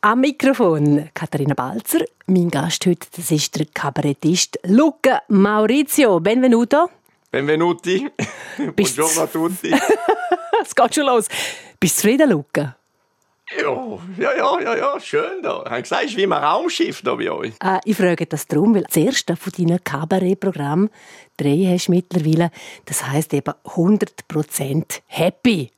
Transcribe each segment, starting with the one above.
Am Mikrofon Katharina Balzer. Mein Gast heute das ist der Kabarettist Luca Maurizio. Benvenuto. Benvenuti. Buongiorno a tutti. es geht schon los. Bist du zufrieden, Luca? Ja, ja, ja, ja, ja, schön da. Ich habe gesagt, es ist wie ein Raumschiff da bei euch. Äh, ich frage das darum, weil das erste von deinen Kabarettprogrammen drei hast du mittlerweile. Das heisst eben 100% happy.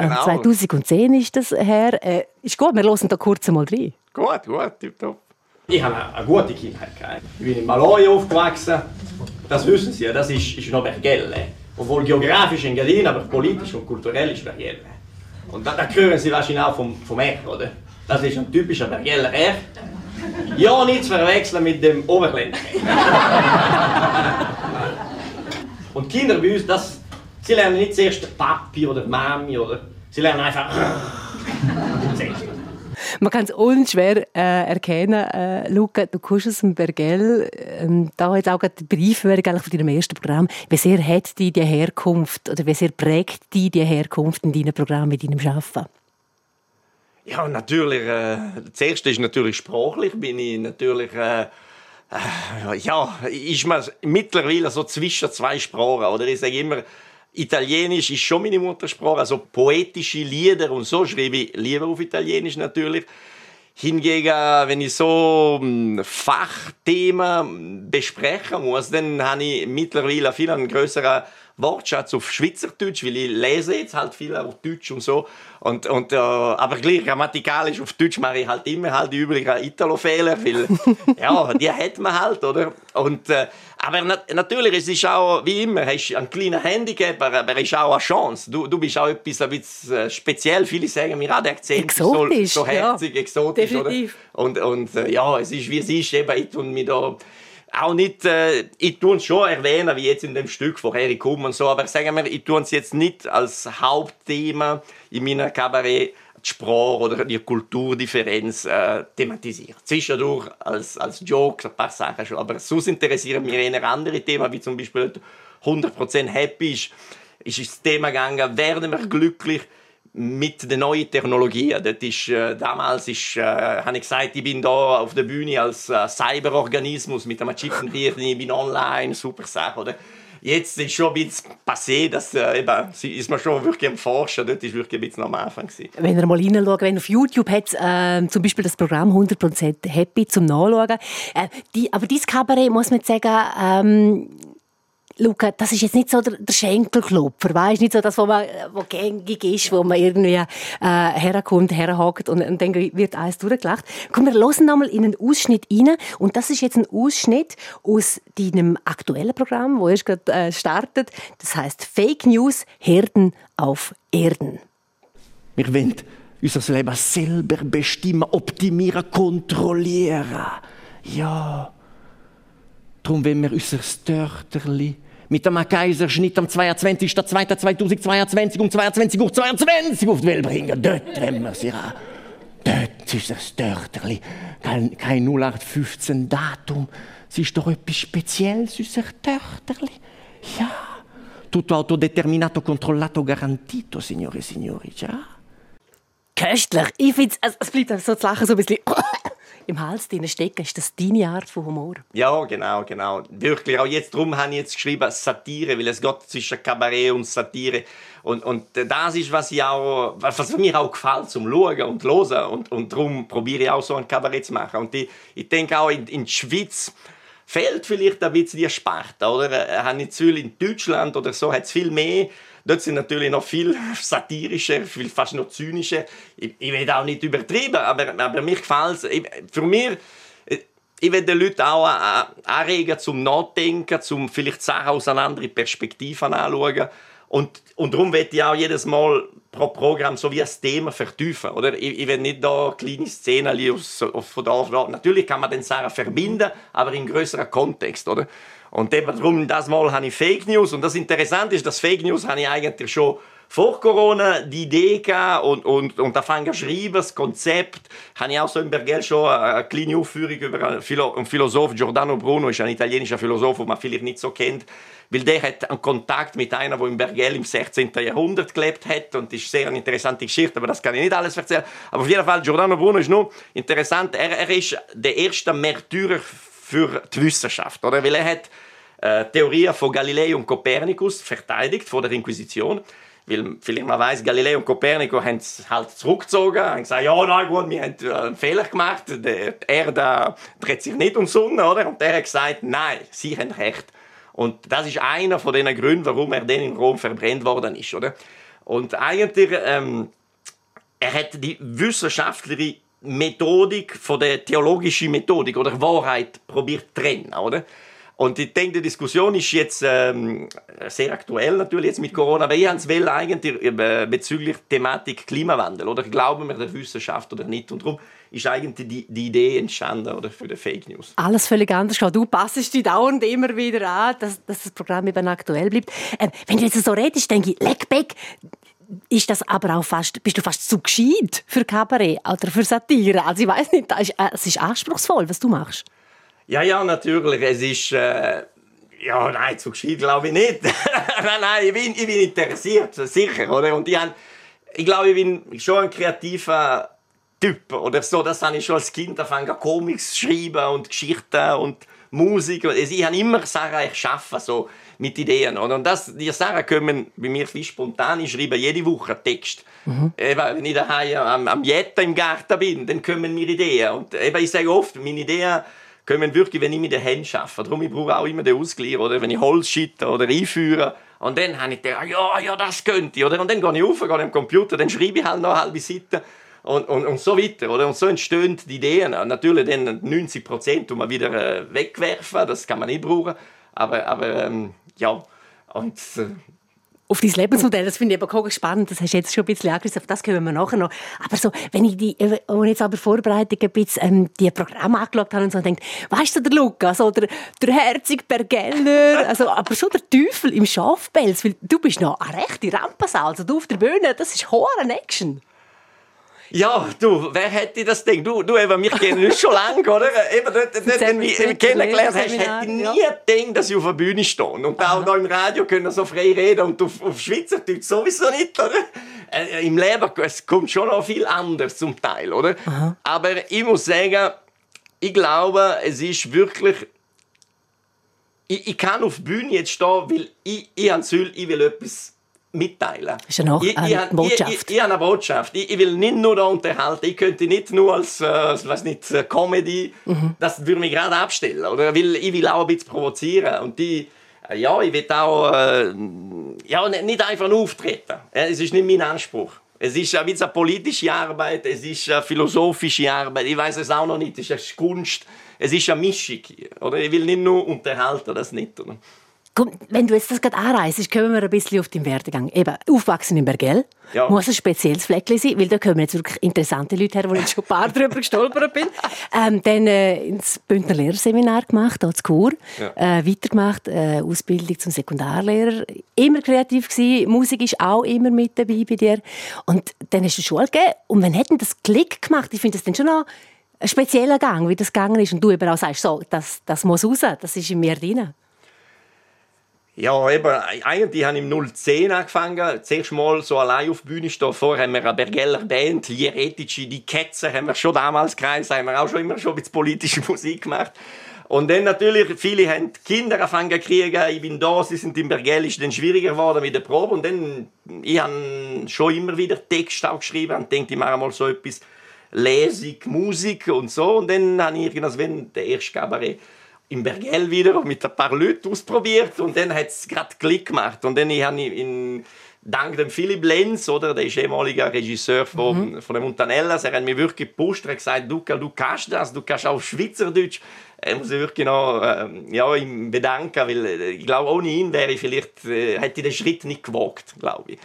Genau. 2010 ist das her. Äh, ist gut, wir hören da kurz mal rein. Gut, gut, tipptopp. Ich habe eine gute Kindheit gehabt. Ich bin in Maloi aufgewachsen. Das wissen Sie ja, das ist, ist noch Bergelle. Obwohl geografisch in Gardin, aber politisch und kulturell ist Bergelle. Und da, da hören Sie wahrscheinlich auch vom, vom Ech, oder? Das ist ein typischer Bergeller Ech. Ja, nicht zu verwechseln mit dem Oberländer. und Kinder bei uns, das, sie lernen nicht zuerst Papi oder Mami, oder sie lernen einfach. Man kann es unschwer äh, erkennen. Äh, Luca, du kommst aus dem Bergell. Ähm, da hat auch der Brief von deinem ersten Programm. Wie sehr hat die die Herkunft oder wie sehr prägt die die Herkunft in deinem Programm, mit deinem Arbeiten? Ja, natürlich. Äh, das erste ist natürlich sprachlich. Bin ich natürlich. Äh, äh, ja, ist man mittlerweile so zwischen zwei Sprachen. Oder ich sage immer, Italienisch ist schon meine Muttersprache, also poetische Lieder und so schreibe ich lieber auf Italienisch natürlich. Hingegen, wenn ich so hm, Fachthemen besprechen muss, dann habe ich mittlerweile viel einen größeren Wortschatz auf Schweizerdeutsch, weil ich lese jetzt halt viel auf Deutsch und so. Und, und, äh, aber gleich grammatikalisch auf Deutsch mache ich halt immer halt die üblichen Italo-Fehler, weil ja, die hat man halt, oder? Und, äh, aber na natürlich, es ist auch, wie immer, hast ein kleiner Handicap, aber es ist auch eine Chance. Du, du bist auch etwas ein bisschen äh, speziell. Viele sagen mir, ah, der Akzent so, so herzig, ja, exotisch, Definitiv. oder? Und, und äh, ja, es ist, wie es ist, eben, ich tue mich da auch nicht, äh, ich tue es schon erwähnen, wie jetzt in dem Stück von Harry Kumm und so, aber sagen wir, ich tue es jetzt nicht als Hauptthema in meiner Kabarett die Sprache oder die Kulturdifferenz äh, thematisieren. Zwischendurch als, als Joke ein paar Sachen schon, aber sonst interessieren mich eher andere Themen, wie zum Beispiel 100% happy ist, ist das Thema gegangen, werden wir glücklich, mit den neuen Technologien. Das ist, äh, damals ist, äh, habe ich gesagt, ich bin da auf der Bühne als äh, Cyberorganismus mit einem Chip und ich bin online, super Sache, oder? Jetzt ist schon ein bisschen passé, dass äh, eben, ist man schon wirklich am Forschen, dort ist wirklich ein bisschen am Anfang. Wenn ihr mal hineinschaut, wenn auf YouTube hat äh, zum Beispiel das Programm 100% Happy zum Nachschauen. Äh, die, aber dieses Kabarett, muss man sagen, ähm, Luca, das ist jetzt nicht so der, der Schenkelklopfer, weißt nicht so das, was man, wo gängig ist, wo man irgendwie äh, herkommt, herhakt und, und dann wird alles durchgelacht. Komm, wir hören nochmal in einen Ausschnitt rein und das ist jetzt ein Ausschnitt aus deinem aktuellen Programm, wo erst gerade äh, startet. Das heißt Fake News Herden auf Erden. Wir wollen unser Leben selber bestimmen, optimieren, kontrollieren. Ja. Darum wollen wir unser Töchterli mit einem Kaiserschnitt am 22.02.2022 um 22 Uhr 22 auf die Welt bringen. Dort haben wir sie an. Dort ist das Töchterli. Kein, kein 0815 Datum. Es ist doch etwas Spezielles, unser Töchterli. Ja. Tutto autodeterminato, controllato, garantito, signore e signori. Ja. Köstlich. Ich finde es, es bleibt so zu lachen, so ein bisschen im Hals drin stecken. Ist das deine Art von Humor? Ja, genau, genau. Wirklich. Auch jetzt drum habe ich jetzt geschrieben Satire, weil es geht zwischen Kabarett und Satire. Und, und das ist, was, ich auch, was mir auch gefällt, zum Schauen und Hören. Und, und darum probiere ich auch so ein Kabarett zu machen. Und ich, ich denke auch in, in der Schweiz, fehlt vielleicht ein bisschen die Sparte, oder? Äh, habe ich in Deutschland oder so hat es viel mehr Dort sind natürlich noch viel satirischer, viel fast noch zynischer. Ich, ich will auch nicht übertrieben, aber, aber mir gefällt es. Für mich, äh, ich will den Leuten auch anregen zum Nachdenken, zum vielleicht Sachen aus einer anderen Perspektive anschauen. Und, und darum werde ich auch jedes Mal pro Programm so wie ein Thema vertiefen. Oder? Ich, ich will nicht da kleine Szenen von da auf da. Natürlich kann man den Sachen verbinden, aber in größerem Kontext. Oder? Und eben darum, das Mal habe ich Fake News. Und das Interessante ist, dass Fake News habe ich eigentlich schon vor Corona die Idee gehabt und, und, und angefangen zu schreiben, das Konzept. Habe ich auch so in Bergell schon eine kleine Aufführung über einen Philosoph, Giordano Bruno, ist ein italienischer Philosoph, den man vielleicht nicht so kennt, weil der hat einen Kontakt mit einer, der in Bergell im 16. Jahrhundert gelebt hat und das ist sehr eine interessante Geschichte, aber das kann ich nicht alles erzählen. Aber auf jeden Fall, Giordano Bruno ist nur interessant, er, er ist der erste Märtyrer für die Wissenschaft, oder? Weil er hat äh, Theorien von Galilei und Kopernikus verteidigt vor der Inquisition weil vielleicht man weiß, Galileo und Copernico haben es halt zurückgezogen, haben gesagt, ja, nein, gut, wir haben äh, einen Fehler gemacht, die Erde dreht sich nicht um die Sonne, oder? Und der hat gesagt, nein, sie haben recht. Und das ist einer von den Gründen, warum er dann in Rom verbrennt worden ist, oder? Und eigentlich, ähm, er hat die wissenschaftliche Methodik von der theologischen Methodik oder Wahrheit probiert zu trennen, oder? Und ich denke, die Diskussion ist jetzt ähm, sehr aktuell natürlich jetzt mit Corona, aber ich habe es eigentlich äh, bezüglich Thematik Klimawandel oder glauben wir der Wissenschaft oder nicht und darum ist eigentlich die, die Idee entstanden oder für die Fake News. Alles völlig anders. Du passest dich dauernd immer wieder an, dass, dass das Programm eben aktuell bleibt. Ähm, wenn du jetzt so redest, denke ich, Leckbeck, ist das aber auch fast, bist du fast zu gescheit für Kabarett oder für Satire? Also ich weiß nicht, es ist, äh, es ist anspruchsvoll, was du machst. Ja, ja, natürlich. Es ist. Äh, ja, nein, zu gescheit glaube ich nicht. nein, nein, ich bin, ich bin interessiert, sicher. Oder? Und ich, hab, ich glaube, ich bin schon ein kreativer Typ. Oder so, das habe ich schon als Kind angefangen, Comics zu schreiben und Geschichten und Musik. Also ich habe immer Sachen erschaffen, so mit Ideen. Oder? Und das, die Sachen kommen bei mir viel spontan. Ich schreibe jede Woche einen Text. Mhm. Eben, wenn ich daheim am, am Jetta im Garten bin, dann kommen mir Ideen. Und eben, ich sage oft, meine Ideen kommen wirklich, wenn ich mit den Händen arbeite. Darum ich brauche auch immer den Ausgleich, oder? Wenn ich Holz schitte oder einführe. Und dann habe ich gedacht, ja, ja, das könnte ich, oder? Und dann gehe ich auf, gehe am Computer, dann schreibe ich halt noch eine halbe Seite. Und, und, und so weiter, oder? Und so entstehen die Ideen. Natürlich dann 90 Prozent man wieder äh, wegwerfen, das kann man nicht brauchen. Aber, aber ähm, ja, und äh, auf dein Lebensmodell. Das finde ich aber spannend. Das hast du jetzt schon ein bisschen angerissen. Auf das können wir nachher noch. Aber so, wenn ich die, wenn ich jetzt aber Vorbereitung ein bisschen, ähm, die Programme angeschaut habe und so denkt, weißt du, der Lukas oder der Herzig Bergeller, also, aber schon der Teufel im Schafpelz, weil du bist noch eine rechte Rampensau. Also du auf der Bühne, das ist hoher Action. Ja, du, wer hätte das Ding? Du, du eben, wir kennen uns schon lange, oder? Eben, dort, dort, wenn du kennengelernt hast, hätte ich nie ja. gedacht, dass ich auf der Bühne stehe. Und Aha. auch noch im Radio können so frei reden und auf, auf Schweizerdeutsch sowieso nicht, oder? Äh, Im Leben es kommt schon noch viel anders zum Teil, oder? Aha. Aber ich muss sagen, ich glaube, es ist wirklich ich, ich kann auf der Bühne jetzt stehen, weil ich, ich, ich will etwas mitteilen. Das ist ja noch eine ich, Botschaft. Ich, ich, ich, habe eine Botschaft. Ich, will nicht nur da unterhalten. Ich könnte nicht nur als, äh, weiß nicht, äh, Comedy, mhm. das würde mich gerade abstellen. Oder? Weil ich will auch ein bisschen provozieren. Und die, äh, ja, ich will auch äh, ja, nicht einfach nur auftreten. Es ist nicht mein Anspruch. Es ist ein bisschen eine politische Arbeit, es ist eine philosophische Arbeit. Ich weiß es auch noch nicht. Es ist eine Kunst. Es ist eine Mischung. Oder? Ich will nicht nur unterhalten, das nicht. Oder? Komm, wenn du jetzt das gerade anreist, kommen wir ein bisschen auf den Werdegang. Eben, aufgewachsen in Bergell. Ja. Muss ein spezielles Fleckchen sein, weil da kommen jetzt wirklich interessante Leute her, wo ich schon ein paar drüber gestolpert bin. Ähm, dann äh, ins Bündner Lehrerseminar gemacht, hier zu Chur. Ja. Äh, weitergemacht, äh, Ausbildung zum Sekundarlehrer. Immer kreativ gewesen. Musik ist auch immer mit dabei bei dir. Und dann hast du Schule gegeben. Und wann hat denn das Klick gemacht? Ich finde das dann schon noch ein spezieller Gang, wie das gegangen ist. Und du eben auch sagst, so, das, das muss raus, das ist in mir drin. Ja, eben, eigentlich habe ich im 010 angefangen. Zuerst mal so allein auf der Bühne stehen. Vorher haben wir eine Bergeller Band, Hieretici, die Ketzer haben wir schon damals gekreist, haben wir auch schon immer schon ein bisschen politische Musik gemacht. Und dann natürlich, viele haben Kinder angefangen zu kriegen. Ich bin da, sie sind in Bergell, ist dann schwieriger geworden mit der Probe. Und dann, ich habe schon immer wieder Texte auch geschrieben und denke, ich mache mal so etwas Lesung, Musik und so. Und dann habe ich irgendwas, wenn der erste Kabarett in Bergell wieder mit ein paar Leuten ausprobiert und dann hat es gerade Klick gemacht. Und dann habe ich in, dank dem Philipp Lenz, oder, der ist ehemaliger Regisseur von, mhm. von den Montanellas, er hat mir wirklich gepusht, er hat gesagt, du, du kannst das, du kannst auch Schweizerdeutsch. Er muss sich wirklich noch äh, ja, ihm bedanken, weil äh, ich glaube, ohne ihn wäre ich vielleicht, äh, hätte ich den Schritt nicht gewagt, glaube ich.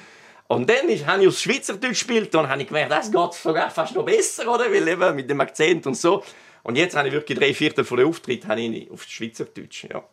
Und dann ist, habe ich auf Schweizerdeutsch gespielt und habe ich gemerkt, das geht sogar fast noch besser, oder? Weil eben mit dem Akzent und so. Und jetzt habe ich wirklich drei Viertel von den Auftritten auf Schweizerdeutsch. Ja.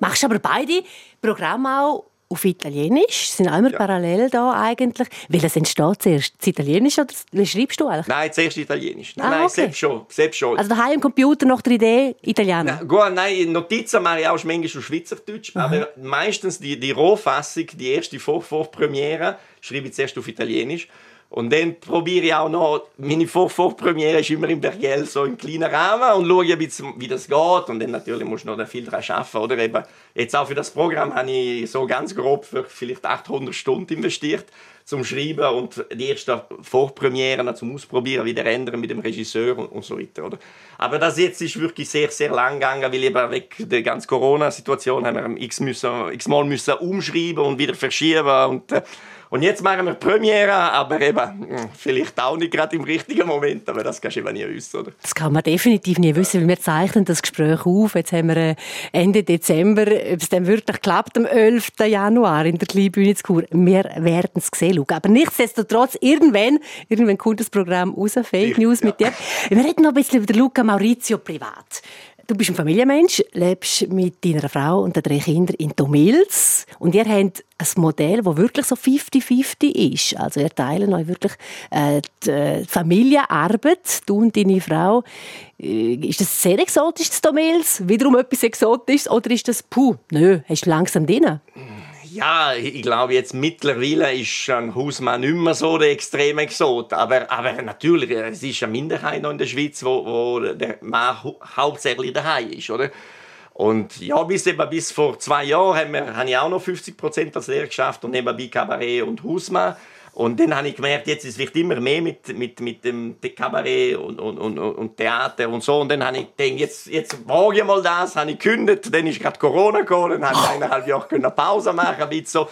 Machst du aber beide Programme auch auf Italienisch, sind auch immer ja. parallel da eigentlich. Welches entsteht zuerst? Das Italienisch oder wie schreibst du eigentlich? Nein, zuerst Italienisch. Nein, ah, nein selbst, schon, selbst schon. Also daheim im Computer nach der Idee Italiener? Nein, gut, nein, Notizen mache ich auch manchmal schon Schweizerdeutsch, mhm. aber meistens die, die Rohfassung, die erste Vor Vorpremiere, schreibe ich zuerst auf Italienisch. Und dann probiere ich auch noch, meine Vor Vorpremiere ist immer im Bergell, so im kleinen Rahmen und schaue bisschen, wie das geht. Und dann natürlich muss ich noch viel daran arbeiten. Oder eben, jetzt auch für das Programm habe ich so ganz grob für vielleicht 800 Stunden investiert zum Schreiben und die ersten Vorpremieren zum Ausprobieren, wieder ändern mit dem Regisseur und, und so weiter. Oder? Aber das jetzt ist wirklich sehr, sehr lang gegangen, weil eben wegen der ganzen Corona-Situation haben wir x, müssen, x müssen umschreiben und wieder verschieben und äh, und jetzt machen wir Premiere, aber eben, hm, vielleicht auch nicht gerade im richtigen Moment, aber das kannst du eben nie wissen, oder? Das kann man definitiv nie wissen, weil wir zeichnen das Gespräch auf. Jetzt haben wir äh, Ende Dezember, ob es dann wirklich klappt, am 11. Januar in der Kleinbühne zu Chur. Wir werden es sehen, Luca. Aber nichtsdestotrotz, irgendwann, irgendwann kommt das Programm raus, Fake News ja. mit dir. Wir reden noch ein bisschen über Luca Maurizio privat. Du bist ein Familienmensch, lebst mit deiner Frau und den drei Kindern in Domils und ihr habt ein Modell, das wirklich so 50-50 ist. Also ihr teilt euch wirklich äh, die äh, Familienarbeit, du und deine Frau. Äh, ist das sehr exotisch, das Domils? Wiederum etwas Exotisches? Oder ist das, puh, nö, hast du langsam drin? Ja, ich glaube, jetzt mittlerweile ist ein Hausmann nicht mehr so der extreme Exot. Aber, aber natürlich, es ist eine Minderheit noch in der Schweiz, wo, wo der Mann hauptsächlich daheim ist, oder? Und ja, bis, eben, bis vor zwei Jahren habe ich auch noch 50 Prozent als Lehrer geschafft und nebenbei Kabarett und Hausmann. Und dann habe ich gemerkt, jetzt es wird immer mehr mit, mit, mit dem Kabarett und, und, und, und Theater und so. Und dann habe ich gedacht, jetzt, jetzt wage ich mal das, habe ich gekündigt. Dann ist gerade Corona gekommen, dann habe ich eineinhalb Jahre Pause machen können.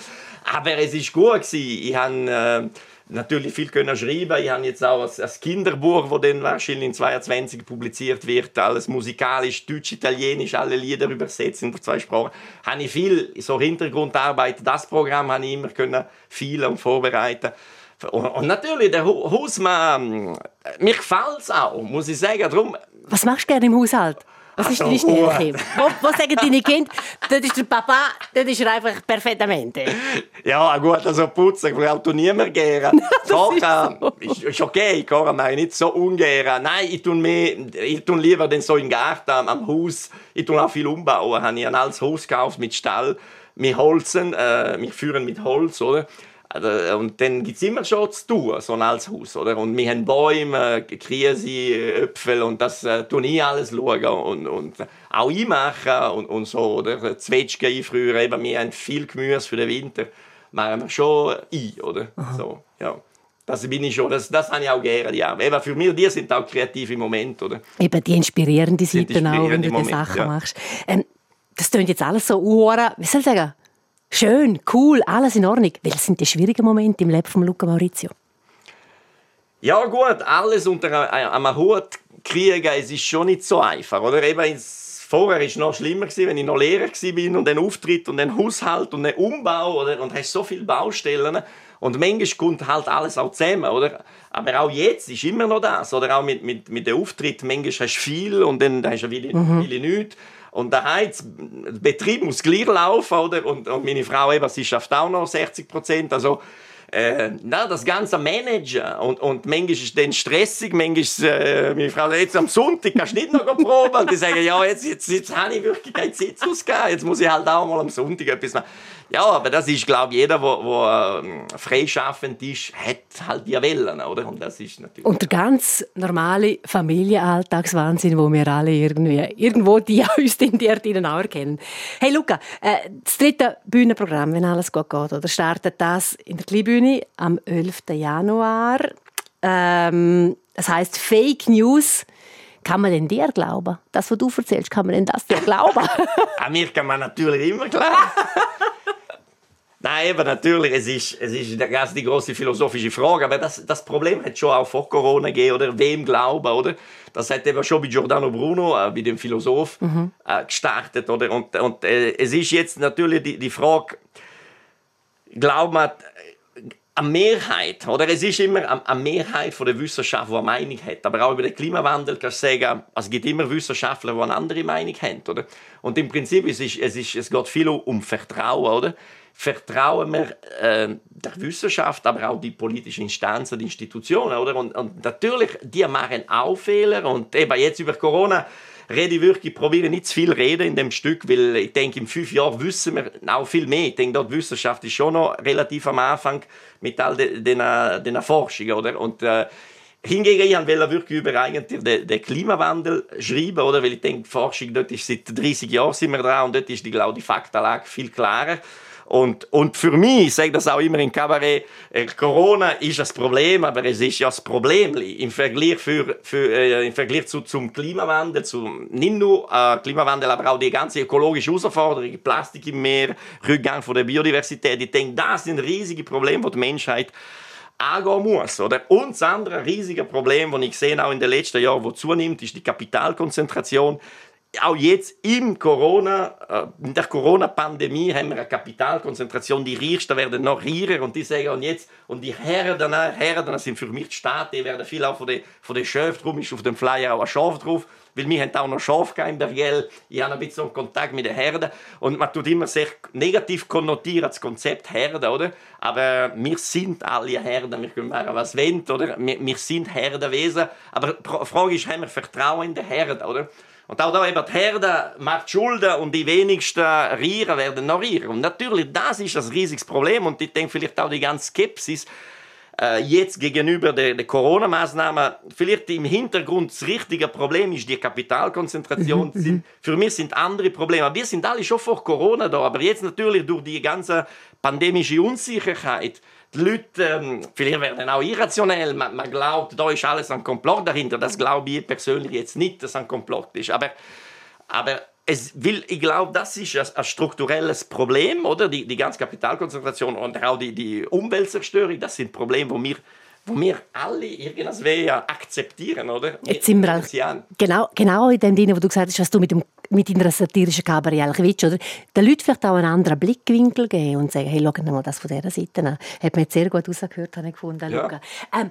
Aber es war gut. Ich habe... Äh, natürlich viel können schreiben. Ich habe jetzt auch ein, Kinderbuch, das dann wahrscheinlich in 22 publiziert wird, alles musikalisch, deutsch, italienisch, alle Lieder übersetzt in zwei Sprachen. Habe ich viel so Hintergrundarbeit. Das Programm habe ich immer können viel und vorbereiten. Und, und natürlich der Hausmann, mir gefällt es auch, muss ich sagen. Darum, Was machst du gerne im Haushalt? Was ist deine Stärke? wo, wo sagen deine Kinder, das ist der Papa, das ist er einfach perfettamente? Ja, gut, also putzen braucht du niemand gerne. Kochen so. ist, ist okay, kochen mache ich nicht so ungern. Nein, ich tue, mehr, ich tue lieber den so im Garten, am, Haus. Ich tue auch viel umbauen. Ich habe ein altes Haus gekauft mit Stall. Wir holzen, äh, wir führen mit Holz, oder? Also, und dann gibt es immer schon zu tun, so ein altes Haus. Oder? Und wir haben Bäume, Krise, Äpfel und das äh, tue ich alles schauen und, und auch einmachen und, und so. Oder? Zwetschgen einfrieren, eben, wir haben viel Gemüse für den Winter, machen wir schon ein. Oder? So, ja. Das bin ich schon, das, das habe ich auch gerne, ja. Eben für mich, die sind auch kreative Momente, oder? Eben die inspirierenden Seiten auch, wenn du die Sachen ja. machst. Ähm, das klingt jetzt alles so, wie soll ich sagen, schön, cool, alles in Ordnung. Welches sind die schwierigen Momente im Leben von Luca Maurizio? Ja gut, alles unter einem Hut kriegen, es ist schon nicht so einfach. Oder? Eben vorher war es noch schlimmer, wenn ich noch Lehrer war und dann Auftritt und dann Haushalt und dann Umbau oder? und hast so viele Baustellen. Und manchmal kommt halt alles auch zusammen, oder? Aber auch jetzt ist immer noch das, oder? Auch mit, mit, mit dem Auftritt, manchmal hast du viel und dann hast du wieder, mhm. wieder nichts. Und der Betrieb muss gleich laufen, oder? Und, und meine Frau eben, sie schafft auch noch 60 Prozent. Also, äh, na, das ganze Managen. Und, und manchmal ist es stressig, manchmal ist äh, meine Frau, jetzt am Sonntag kannst du nicht noch proben. Und die sagen, ja, jetzt, jetzt, jetzt habe ich wirklich keine Zeit ausgegeben, jetzt muss ich halt auch mal am Sonntag etwas machen. Ja, aber das ist, glaube ich, jeder, der ähm, freischaffend ist, hat halt die Wellen, oder? Und das ist natürlich... Und der ganz normale Familienalltagswahnsinn, wo wir alle irgendwie, irgendwo die uns in die Erdinen auch erkennen. Hey Luca, äh, das dritte Bühnenprogramm, wenn alles gut geht, oder startet das in der Kleinbühne am 11. Januar. Ähm, das heißt Fake News. Kann man denn dir glauben? Das, was du erzählst, kann man denn das dir glauben? An mir kann man natürlich immer glauben. Nein, eben natürlich, es ist, es ist eine die große philosophische Frage, aber das, das Problem hat schon auch vor Corona gegeben, oder wem glauben, oder? Das hat eben schon bei Giordano Bruno, äh, bei dem Philosoph, mhm. äh, gestartet, oder? Und, und äh, es ist jetzt natürlich die, die Frage, glaubt man äh, eine Mehrheit, oder? Es ist immer eine Mehrheit von der Wissenschaft, die eine Meinung hat. Aber auch über den Klimawandel kannst du sagen, es gibt immer Wissenschaftler, die eine andere Meinung haben, oder? Und im Prinzip es ist es, ist, es geht viel um Vertrauen, oder? Vertrauen wir äh, der Wissenschaft, aber auch die politischen Instanzen, die Institutionen, oder? Und, und natürlich, die machen auch Fehler und eben jetzt über Corona rede ich wirklich, probiere nicht zu viel reden in dem Stück, weil ich denke, in fünf Jahren wissen wir auch viel mehr. Ich denke, dort die Wissenschaft ist schon noch relativ am Anfang mit all den, den, den Forschungen, oder? Und, äh, Hingegen, ich wollte wirklich über eigentlich den, den, Klimawandel schreiben, oder? Weil ich denke, die Forschung dort ist seit 30 Jahren sind wir dran und dort ist die, glaube die Faktenlage viel klarer. Und, und für mich, ich sage das auch immer im Kabarett, äh, Corona ist das Problem, aber es ist ja das Problem im Vergleich, für, für, äh, im Vergleich zu, zum Klimawandel, zu, nicht nur äh, Klimawandel, aber auch die ganze ökologische Herausforderung, Plastik im Meer, Rückgang von der Biodiversität. Ich denke, das sind riesige Probleme, die die Menschheit angehen muss. Oder? Und das andere riesige Problem, das ich sehe auch in den letzten Jahren, das zunimmt, ist die Kapitalkonzentration auch jetzt im Corona, äh, in der Corona-Pandemie haben wir eine Kapitalkonzentration. Die Reichsten werden noch reicher und die sagen, und jetzt, und die Herden, Herden sind für mich die Staaten, die werden viel auch von den, von den Schäfen, darum ist auf dem Flyer auch ein Schaf drauf, weil wir haben auch noch Schaf in Bergell. Ich habe ein bisschen Kontakt mit den Herden und man tut immer sehr negativ konnotieren das Konzept Herde, oder? Aber wir sind alle Herden, wir können machen, was wollen, oder? Wir, wir sind Herdenwesen, aber die Frage ist, haben wir Vertrauen in den Herden, oder? Und auch da eben die Herde macht Schulden und die wenigsten Rieren werden noch Rieren. Und natürlich, das ist das riesiges Problem und ich denke vielleicht auch die ganze Skepsis, äh, jetzt gegenüber der, der Corona-Maßnahmen, vielleicht im Hintergrund das richtige Problem ist die Kapitalkonzentration. Mhm, sind, für mich sind andere Probleme. Wir sind alle schon vor Corona da, aber jetzt natürlich durch die ganze pandemische Unsicherheit die Leute, ähm, vielleicht werden auch irrationell, man, man, glaubt, da ist alles ein Komplott dahinter. Das glaube ich persönlich jetzt nicht, dass es ein Komplott ist. Aber, aber es will, ich glaube, das ist ein, ein, strukturelles Problem, oder? Die, die ganze Kapitalkonzentration und auch die, die Umweltzerstörung, das sind Probleme, wo wir wo wir alle irgendwie akzeptieren, oder? Jetzt sind wir auch, genau, genau in dem Sinne, wo du gesagt hast, was du mit, dem, mit deiner satirischen Kabarett eigentlich willst, oder? Den Leuten vielleicht auch einen anderen Blickwinkel geben und sagen, hey, schau mal das von dieser Seite an. Hat mir jetzt sehr gut rausgehört, habe ich gefunden, ja. Ähm,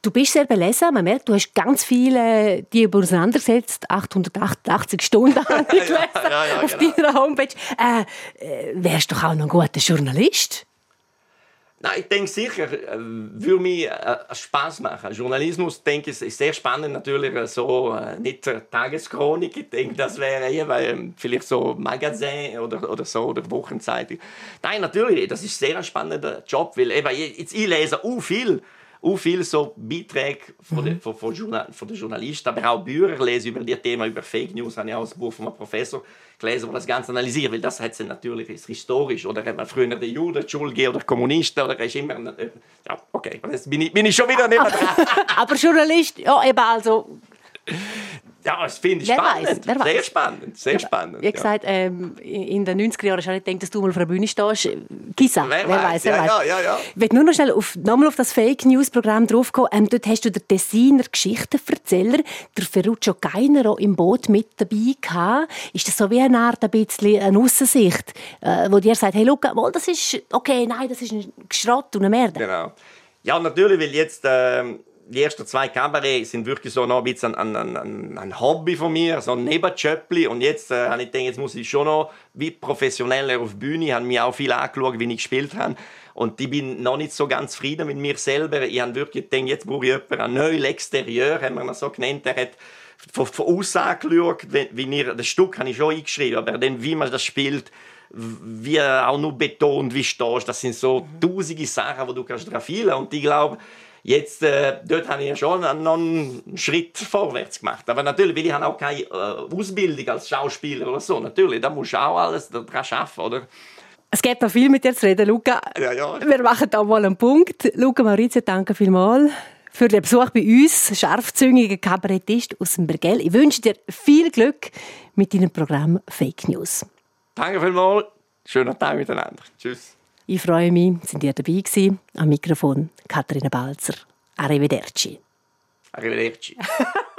Du bist sehr belesen, man merkt, du hast ganz viele die auseinandergesetzt, 888 Stunden habe ich gelesen ja, ja, ja, auf genau. deiner Homepage. Äh, äh, wärst du doch auch noch ein guter Journalist? Nein, ich denke sicher, äh, würde mir äh, Spaß machen. Journalismus, denke ich, ist sehr spannend natürlich, äh, so nicht Tageschronik. Ich denke, das wäre eher weil, vielleicht so Magazin oder, oder so oder Wochenzeitung. Nein, natürlich, das ist sehr ein spannender Job, weil eben, jetzt, ich lese auch viel auch viele so Beiträge von, mhm. den, von, von, Journal, von den Journalisten, aber auch Bücher lesen über die Themen, über Fake News, habe ich auch ein Buch von einem Professor gelesen, der das Ganze analysiert, weil das hat sie natürlich ist historisch, oder hat man früher den Juden die Schule gegeben, oder Kommunisten, oder ist immer, ja, okay, jetzt bin ich, bin ich schon wieder nicht mehr dran. aber Journalist, ja, eben also ja, das finde ich wer spannend. Weiss, wer sehr weiß. spannend, sehr spannend. Wie gesagt, ähm, in den 90er Jahren habe ich gedacht, dass du mal auf einer Bühne stehst. Kisa, wer, wer weiß, wer ja, weiß. Ja, ja, ja. Ich will nur noch schnell auf, nochmal auf das Fake News Programm draufkommen. Ähm, dort hast du den Tessiner Geschichtenverzähler, der Ferruccio Gainero, im Boot mit dabei gehabt. Ist das so wie eine Art, ein bisschen eine Aussicht, äh, wo dir sagt, hey, schau, das ist, okay, nein, das ist ein Schrott und eine Merde. Genau. Ja, natürlich, weil jetzt, ähm die ersten zwei Kabarett sind wirklich so noch ein bisschen ein, ein, ein, Hobby von mir, so ein Nebenjöppli. Und jetzt äh, habe ich gedacht, jetzt muss ich schon noch wie professioneller auf die Bühne. Ich habe mir auch viel angeschaut, wie ich gespielt habe. Und ich bin noch nicht so ganz zufrieden mit mir selber. Ich habe wirklich gedacht, jetzt brauche ich jemanden, ein neues Exterieur, haben wir ihn so genannt. Der hat von, von außen angeschaut, wie, wie ihr, das Stück habe ich schon eingeschrieben, aber dann, wie man das spielt, wie auch nur betont, wie stehst, das sind so tausende Sachen, die du kannst drauf Und ich glaube, Jetzt, äh, dort habe ich ja schon noch einen Schritt vorwärts gemacht. Aber natürlich, weil ich habe auch keine äh, Ausbildung als Schauspieler oder so. Natürlich, da musst du auch alles daran arbeiten, oder? Es gibt noch viel mit dir zu reden, Luca. Ja, ja. Wir machen da mal einen Punkt. Luca Maurizio, danke vielmals für den Besuch bei uns, scharfzüngiger Kabarettist aus dem Bergell. Ich wünsche dir viel Glück mit deinem Programm Fake News. Danke vielmals. Schönen Tag miteinander. Tschüss. Ich freue mich, sind ihr dabei gewesen. Am Mikrofon Katharina Balzer. Arrivederci. Arrivederci.